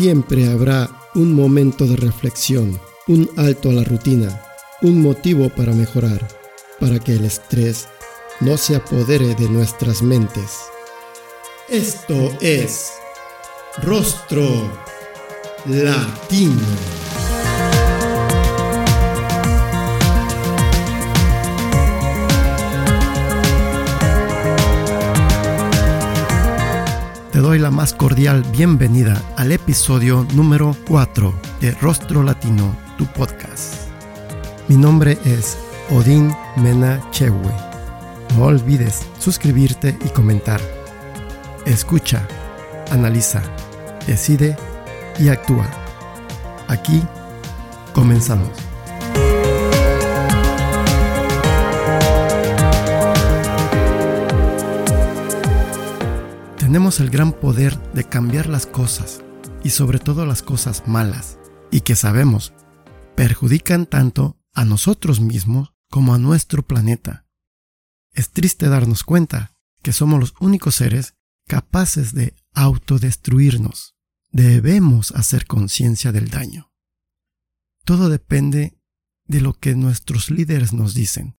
Siempre habrá un momento de reflexión, un alto a la rutina, un motivo para mejorar, para que el estrés no se apodere de nuestras mentes. Esto es Rostro Latino. Más cordial bienvenida al episodio número 4 de Rostro Latino, tu podcast. Mi nombre es Odín Mena Chewe. No olvides suscribirte y comentar. Escucha, analiza, decide y actúa. Aquí comenzamos. Tenemos el gran poder de cambiar las cosas, y sobre todo las cosas malas, y que sabemos perjudican tanto a nosotros mismos como a nuestro planeta. Es triste darnos cuenta que somos los únicos seres capaces de autodestruirnos. Debemos hacer conciencia del daño. Todo depende de lo que nuestros líderes nos dicen.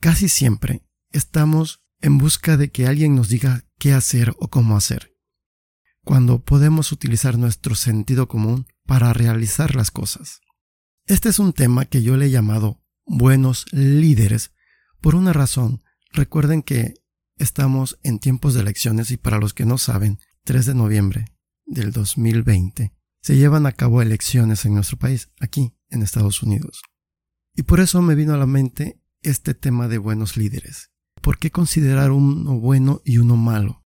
Casi siempre estamos en busca de que alguien nos diga qué hacer o cómo hacer, cuando podemos utilizar nuestro sentido común para realizar las cosas. Este es un tema que yo le he llamado buenos líderes por una razón. Recuerden que estamos en tiempos de elecciones y para los que no saben, 3 de noviembre del 2020 se llevan a cabo elecciones en nuestro país, aquí en Estados Unidos. Y por eso me vino a la mente este tema de buenos líderes. ¿Por qué considerar uno bueno y uno malo?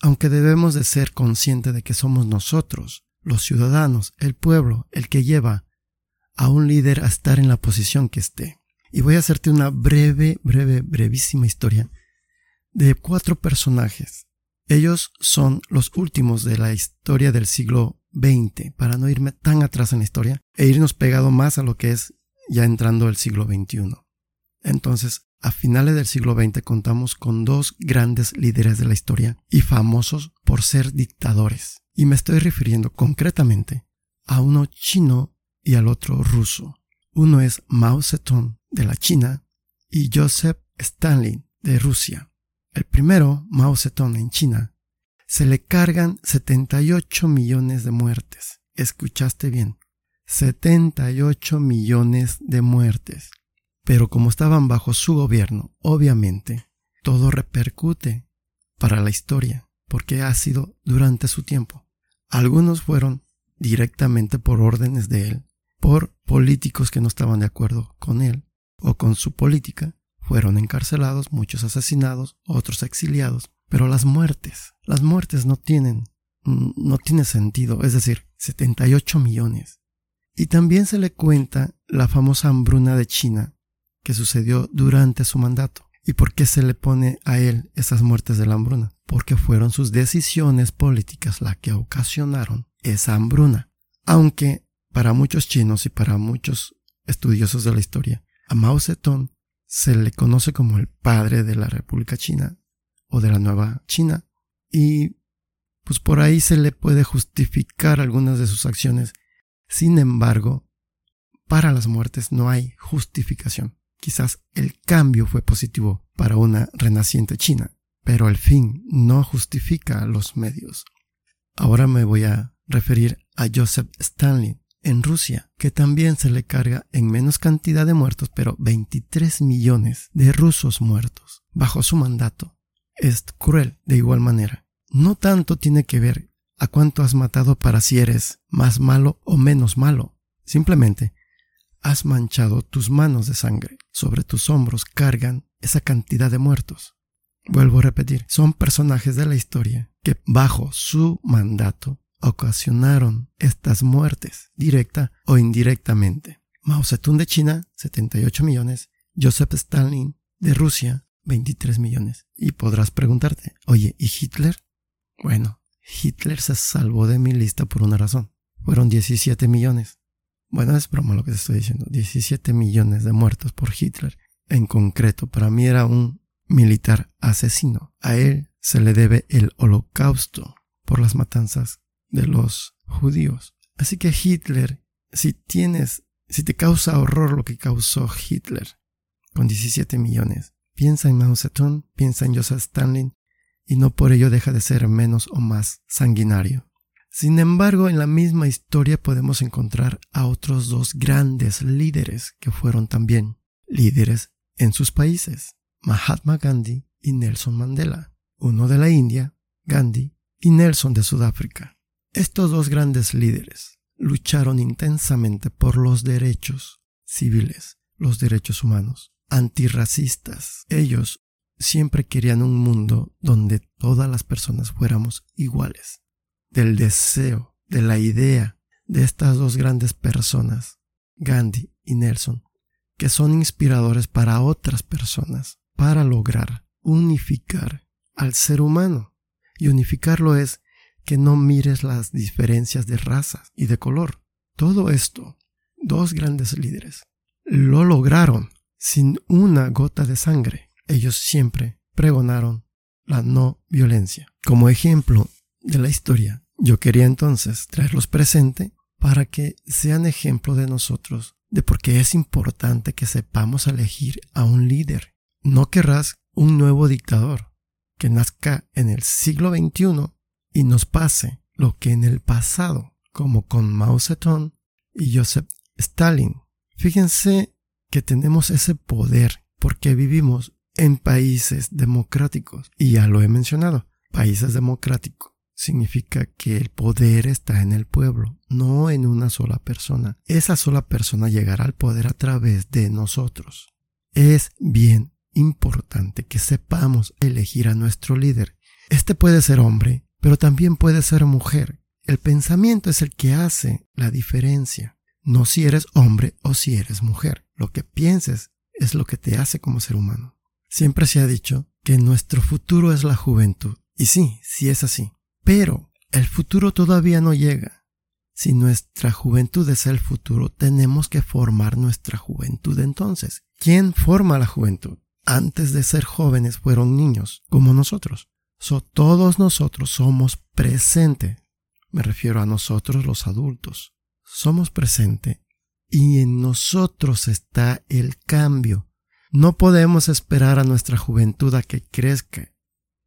Aunque debemos de ser conscientes de que somos nosotros, los ciudadanos, el pueblo, el que lleva a un líder a estar en la posición que esté. Y voy a hacerte una breve, breve, brevísima historia de cuatro personajes. Ellos son los últimos de la historia del siglo XX, para no irme tan atrás en la historia e irnos pegado más a lo que es ya entrando el siglo XXI. Entonces, a finales del siglo XX contamos con dos grandes líderes de la historia y famosos por ser dictadores. Y me estoy refiriendo concretamente a uno chino y al otro ruso. Uno es Mao Zedong de la China y Joseph Stalin de Rusia. El primero, Mao Zedong en China, se le cargan 78 millones de muertes. Escuchaste bien. 78 millones de muertes. Pero como estaban bajo su gobierno, obviamente, todo repercute para la historia, porque ha sido durante su tiempo. Algunos fueron directamente por órdenes de él, por políticos que no estaban de acuerdo con él o con su política, fueron encarcelados, muchos asesinados, otros exiliados. Pero las muertes, las muertes no tienen, no tiene sentido, es decir, 78 millones. Y también se le cuenta la famosa hambruna de China, que sucedió durante su mandato. ¿Y por qué se le pone a él esas muertes de la hambruna? Porque fueron sus decisiones políticas las que ocasionaron esa hambruna. Aunque para muchos chinos y para muchos estudiosos de la historia, a Mao Zedong se le conoce como el padre de la República China o de la Nueva China y pues por ahí se le puede justificar algunas de sus acciones. Sin embargo, para las muertes no hay justificación. Quizás el cambio fue positivo para una renaciente China, pero el fin no justifica los medios. Ahora me voy a referir a Joseph Stalin en Rusia, que también se le carga en menos cantidad de muertos, pero 23 millones de rusos muertos bajo su mandato. Es cruel de igual manera. No tanto tiene que ver a cuánto has matado para si eres más malo o menos malo. Simplemente has manchado tus manos de sangre. Sobre tus hombros cargan esa cantidad de muertos. Vuelvo a repetir, son personajes de la historia que bajo su mandato ocasionaron estas muertes, directa o indirectamente. Mao Zedong de China, 78 millones. Joseph Stalin de Rusia, 23 millones. Y podrás preguntarte, oye, ¿y Hitler? Bueno, Hitler se salvó de mi lista por una razón. Fueron 17 millones. Bueno, es broma lo que te estoy diciendo. 17 millones de muertos por Hitler. En concreto, para mí era un militar asesino. A él se le debe el holocausto por las matanzas de los judíos. Así que Hitler, si tienes, si te causa horror lo que causó Hitler con 17 millones, piensa en Mao Zedong, piensa en Joseph Stalin y no por ello deja de ser menos o más sanguinario. Sin embargo, en la misma historia podemos encontrar a otros dos grandes líderes que fueron también líderes en sus países, Mahatma Gandhi y Nelson Mandela, uno de la India, Gandhi, y Nelson de Sudáfrica. Estos dos grandes líderes lucharon intensamente por los derechos civiles, los derechos humanos, antirracistas. Ellos siempre querían un mundo donde todas las personas fuéramos iguales. Del deseo, de la idea de estas dos grandes personas, Gandhi y Nelson, que son inspiradores para otras personas, para lograr unificar al ser humano. Y unificarlo es que no mires las diferencias de razas y de color. Todo esto, dos grandes líderes, lo lograron sin una gota de sangre. Ellos siempre pregonaron la no violencia. Como ejemplo de la historia, yo quería entonces traerlos presente para que sean ejemplo de nosotros de por qué es importante que sepamos elegir a un líder. No querrás un nuevo dictador que nazca en el siglo XXI y nos pase lo que en el pasado, como con Mao Zedong y Joseph Stalin. Fíjense que tenemos ese poder porque vivimos en países democráticos. Y ya lo he mencionado, países democráticos significa que el poder está en el pueblo, no en una sola persona. Esa sola persona llegará al poder a través de nosotros. Es bien importante que sepamos elegir a nuestro líder. Este puede ser hombre, pero también puede ser mujer. El pensamiento es el que hace la diferencia, no si eres hombre o si eres mujer. Lo que pienses es lo que te hace como ser humano. Siempre se ha dicho que nuestro futuro es la juventud. Y sí, sí es así. Pero el futuro todavía no llega. Si nuestra juventud es el futuro, tenemos que formar nuestra juventud entonces. ¿Quién forma la juventud? Antes de ser jóvenes fueron niños, como nosotros. So, todos nosotros somos presente. Me refiero a nosotros los adultos. Somos presente y en nosotros está el cambio. No podemos esperar a nuestra juventud a que crezca,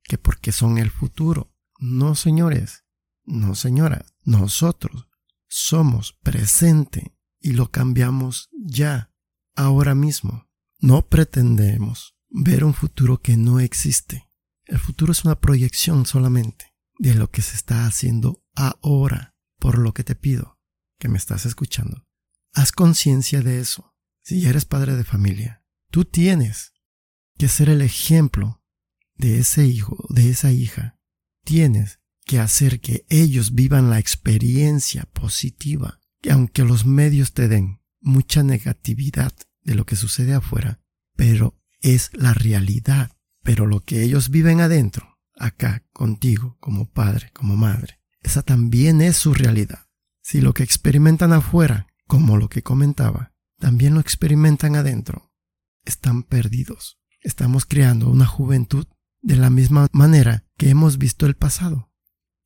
que porque son el futuro. No, señores, no, señora, nosotros somos presente y lo cambiamos ya, ahora mismo. No pretendemos ver un futuro que no existe. El futuro es una proyección solamente de lo que se está haciendo ahora, por lo que te pido que me estás escuchando. Haz conciencia de eso. Si ya eres padre de familia, tú tienes que ser el ejemplo de ese hijo, de esa hija. Tienes que hacer que ellos vivan la experiencia positiva, que aunque los medios te den mucha negatividad de lo que sucede afuera, pero es la realidad pero lo que ellos viven adentro, acá, contigo, como padre, como madre, esa también es su realidad. Si lo que experimentan afuera, como lo que comentaba, también lo experimentan adentro, están perdidos. Estamos creando una juventud de la misma manera que hemos visto el pasado.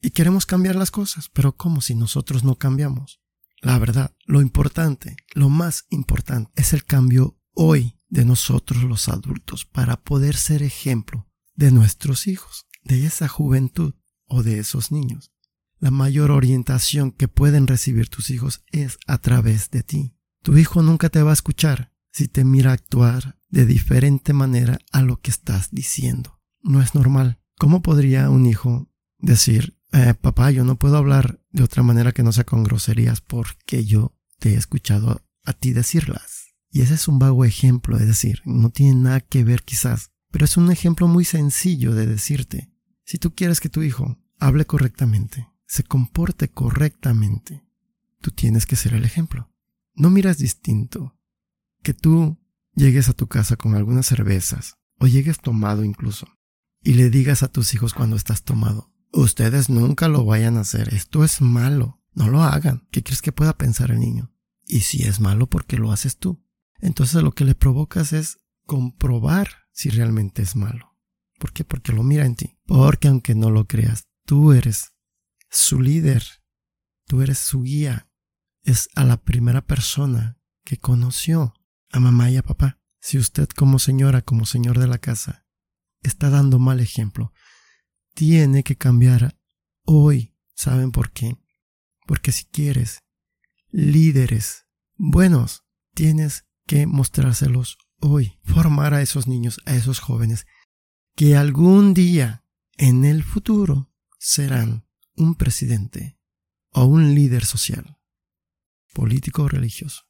Y queremos cambiar las cosas, pero ¿cómo si nosotros no cambiamos? La verdad, lo importante, lo más importante, es el cambio hoy de nosotros los adultos para poder ser ejemplo de nuestros hijos, de esa juventud o de esos niños. La mayor orientación que pueden recibir tus hijos es a través de ti. Tu hijo nunca te va a escuchar si te mira actuar de diferente manera a lo que estás diciendo. No es normal. ¿Cómo podría un hijo decir, eh, papá, yo no puedo hablar de otra manera que no sea con groserías porque yo te he escuchado a ti decirlas? Y ese es un vago ejemplo, es decir, no tiene nada que ver quizás, pero es un ejemplo muy sencillo de decirte, si tú quieres que tu hijo hable correctamente, se comporte correctamente, tú tienes que ser el ejemplo. No miras distinto que tú llegues a tu casa con algunas cervezas o llegues tomado incluso y le digas a tus hijos cuando estás tomado, ustedes nunca lo vayan a hacer, esto es malo, no lo hagan. ¿Qué crees que pueda pensar el niño? Y si es malo, ¿por qué lo haces tú? entonces lo que le provocas es comprobar si realmente es malo. ¿Por qué? Porque lo mira en ti. Porque aunque no lo creas, tú eres su líder. Tú eres su guía. Es a la primera persona que conoció a mamá y a papá. Si usted como señora, como señor de la casa, está dando mal ejemplo, tiene que cambiar hoy. ¿Saben por qué? Porque si quieres líderes buenos, tienes que mostrárselos hoy. Formar a esos niños, a esos jóvenes, que algún día en el futuro serán un presidente o un líder social, político o religioso.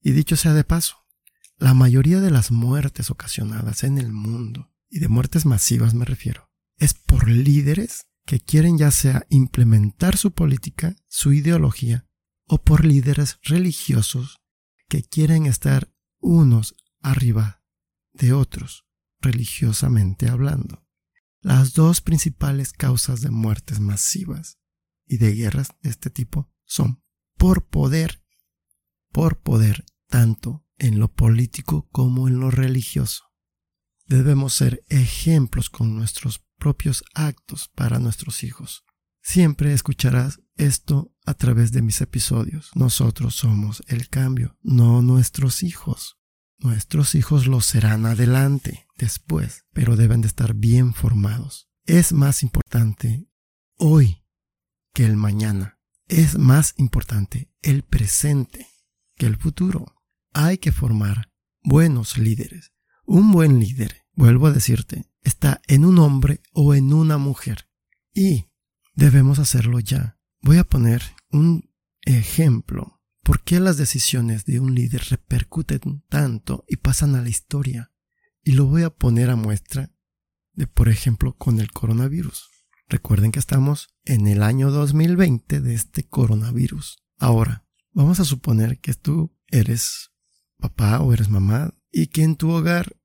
Y dicho sea de paso, la mayoría de las muertes ocasionadas en el mundo, y de muertes masivas me refiero, es por líderes que quieren ya sea implementar su política, su ideología, o por líderes religiosos que quieren estar unos arriba de otros, religiosamente hablando. Las dos principales causas de muertes masivas y de guerras de este tipo son por poder, por poder tanto en lo político como en lo religioso. Debemos ser ejemplos con nuestros propios actos para nuestros hijos. Siempre escucharás esto a través de mis episodios. Nosotros somos el cambio, no nuestros hijos. Nuestros hijos lo serán adelante, después, pero deben de estar bien formados. Es más importante hoy que el mañana. Es más importante el presente que el futuro. Hay que formar buenos líderes. Un buen líder, vuelvo a decirte, está en un hombre o en una mujer. Y debemos hacerlo ya. Voy a poner un ejemplo ¿Por qué las decisiones de un líder repercuten tanto y pasan a la historia? Y lo voy a poner a muestra de, por ejemplo, con el coronavirus. Recuerden que estamos en el año 2020 de este coronavirus. Ahora, vamos a suponer que tú eres papá o eres mamá y que en tu hogar,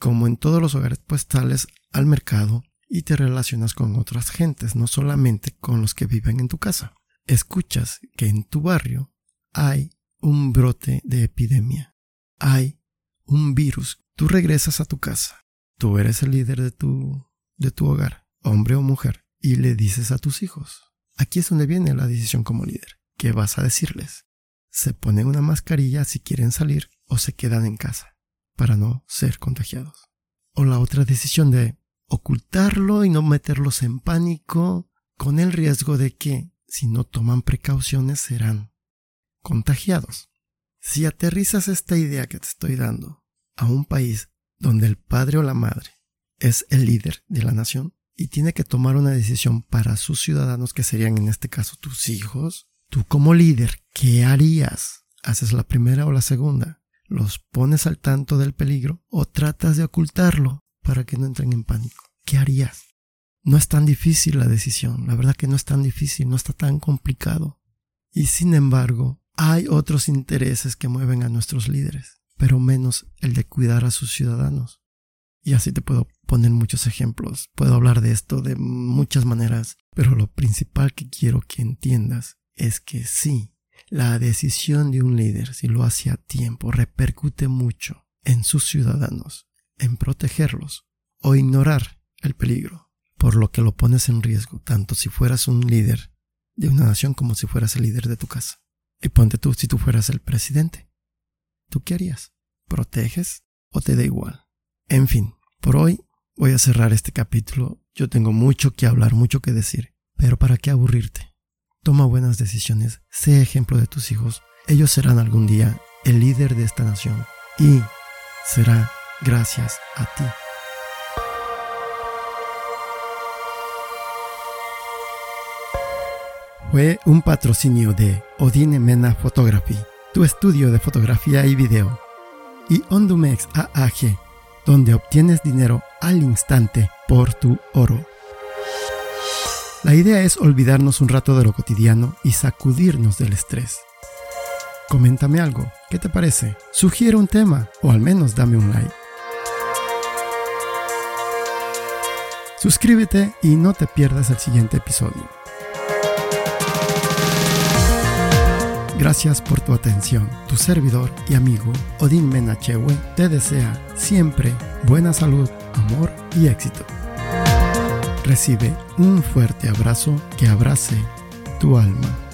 como en todos los hogares, pues sales al mercado y te relacionas con otras gentes, no solamente con los que viven en tu casa. Escuchas que en tu barrio hay un brote de epidemia. Hay un virus. Tú regresas a tu casa. Tú eres el líder de tu, de tu hogar, hombre o mujer, y le dices a tus hijos. Aquí es donde viene la decisión como líder. ¿Qué vas a decirles? Se ponen una mascarilla si quieren salir o se quedan en casa para no ser contagiados. O la otra decisión de ocultarlo y no meterlos en pánico con el riesgo de que si no toman precauciones serán contagiados. Si aterrizas esta idea que te estoy dando a un país donde el padre o la madre es el líder de la nación y tiene que tomar una decisión para sus ciudadanos, que serían en este caso tus hijos, tú como líder, ¿qué harías? ¿Haces la primera o la segunda? ¿Los pones al tanto del peligro o tratas de ocultarlo para que no entren en pánico? ¿Qué harías? No es tan difícil la decisión, la verdad que no es tan difícil, no está tan complicado. Y sin embargo, hay otros intereses que mueven a nuestros líderes, pero menos el de cuidar a sus ciudadanos. Y así te puedo poner muchos ejemplos. Puedo hablar de esto de muchas maneras, pero lo principal que quiero que entiendas es que sí, la decisión de un líder, si lo hace a tiempo, repercute mucho en sus ciudadanos, en protegerlos o ignorar el peligro, por lo que lo pones en riesgo, tanto si fueras un líder de una nación como si fueras el líder de tu casa. Y ponte tú si tú fueras el presidente. ¿Tú qué harías? ¿Proteges o te da igual? En fin, por hoy voy a cerrar este capítulo. Yo tengo mucho que hablar, mucho que decir. Pero ¿para qué aburrirte? Toma buenas decisiones, sé ejemplo de tus hijos. Ellos serán algún día el líder de esta nación. Y será gracias a ti. fue un patrocinio de Odine Mena Photography, tu estudio de fotografía y video, y Ondumex AAG, donde obtienes dinero al instante por tu oro. La idea es olvidarnos un rato de lo cotidiano y sacudirnos del estrés. Coméntame algo, ¿qué te parece? Sugiere un tema o al menos dame un like. Suscríbete y no te pierdas el siguiente episodio. Gracias por tu atención. Tu servidor y amigo Odín Menachewe te desea siempre buena salud, amor y éxito. Recibe un fuerte abrazo que abrace tu alma.